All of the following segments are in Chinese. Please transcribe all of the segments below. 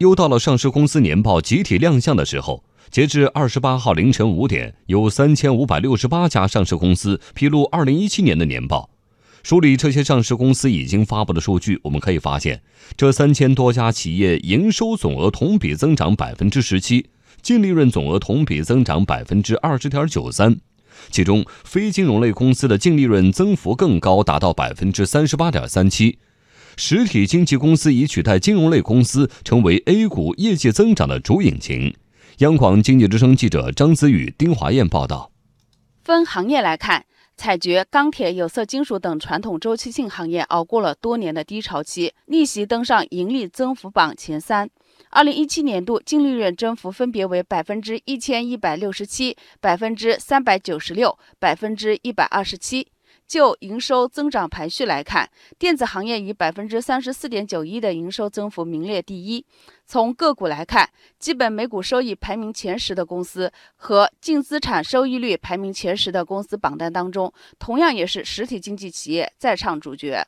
又到了上市公司年报集体亮相的时候。截至二十八号凌晨五点，有三千五百六十八家上市公司披露二零一七年的年报。梳理这些上市公司已经发布的数据，我们可以发现，这三千多家企业营收总额同比增长百分之十七，净利润总额同比增长百分之二十点九三。其中，非金融类公司的净利润增幅更高，达到百分之三十八点三七。实体经济公司已取代金融类公司，成为 A 股业绩增长的主引擎。央广经济之声记者张子宇、丁华燕报道。分行业来看，采掘、钢铁、有色金属等传统周期性行业熬过了多年的低潮期，逆袭登上盈利增幅榜前三。二零一七年度净利润增幅分别为百分之一千一百六十七、百分之三百九十六、百分之一百二十七。就营收增长排序来看，电子行业以百分之三十四点九一的营收增幅名列第一。从个股来看，基本每股收益排名前十的公司和净资产收益率排名前十的公司榜单当中，同样也是实体经济企业在唱主角。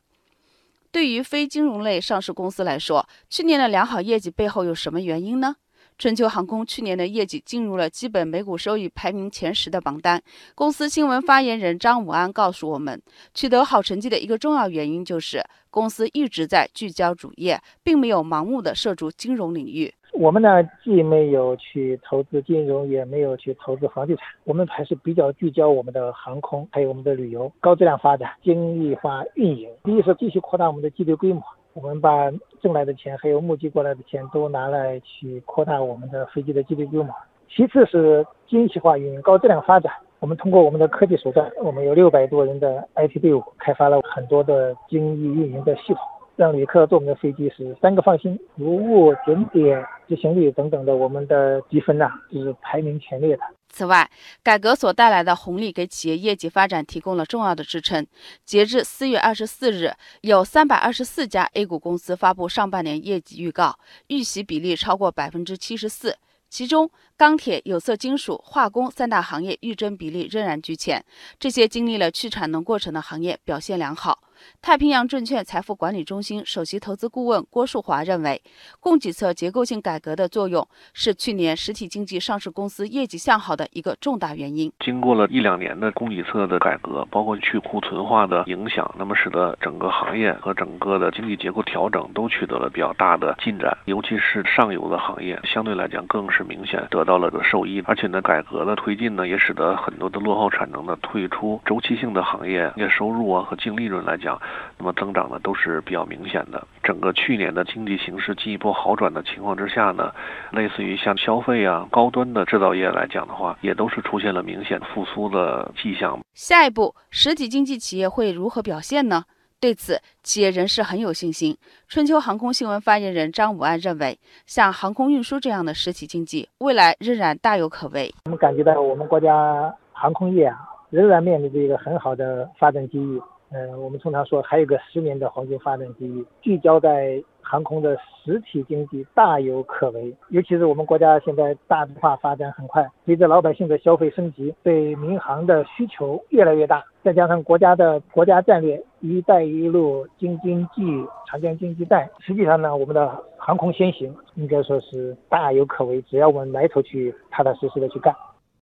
对于非金融类上市公司来说，去年的良好业绩背后有什么原因呢？春秋航空去年的业绩进入了基本每股收益排名前十的榜单。公司新闻发言人张武安告诉我们，取得好成绩的一个重要原因就是公司一直在聚焦主业，并没有盲目的涉足金融领域。我们呢，既没有去投资金融，也没有去投资房地产，我们还是比较聚焦我们的航空，还有我们的旅游，高质量发展，精益化运营。第一是继续扩大我们的机队规模。我们把挣来的钱还有募集过来的钱都拿来去扩大我们的飞机的基地规模。其次是精细化运营、高质量发展。我们通过我们的科技手段，我们有六百多人的 IT 队伍，开发了很多的精益运营的系统。让旅客坐我们的飞机是三个放心，服务、准点、执行率等等的，我们的积分呐是排名前列的。此外，改革所带来的红利给企业业绩发展提供了重要的支撑。截至四月二十四日，有三百二十四家 A 股公司发布上半年业绩预告，预喜比例超过百分之七十四。其中，钢铁、有色金属、化工三大行业预增比例仍然居前。这些经历了去产能过程的行业表现良好。太平洋证券财富管理中心首席投资顾问郭树华认为，供给侧结构性改革的作用是去年实体经济上市公司业绩向好的一个重大原因。经过了一两年的供给侧的改革，包括去库存化的影响，那么使得整个行业和整个的经济结构调整都取得了比较大的进展。尤其是上游的行业，相对来讲更是明显得到了个受益。而且呢，改革的推进呢，也使得很多的落后产能的退出，周期性的行业业收入啊和净利润来讲。那么增长呢都是比较明显的。整个去年的经济形势进一步好转的情况之下呢，类似于像消费啊、高端的制造业来讲的话，也都是出现了明显复苏的迹象。下一步，实体经济企业会如何表现呢？对此，企业人士很有信心。春秋航空新闻发言人张武安认为，像航空运输这样的实体经济，未来仍然大有可为。我们感觉到我们国家航空业啊，仍然面临着一个很好的发展机遇。呃，我们通常说还有个十年的黄金发展机遇，聚焦在航空的实体经济大有可为。尤其是我们国家现在大众化发展很快，随着老百姓的消费升级，对民航的需求越来越大，再加上国家的国家战略“一带一路”、京津冀、长江经济带，实际上呢，我们的航空先行应该说是大有可为。只要我们埋头去踏踏实实的去干。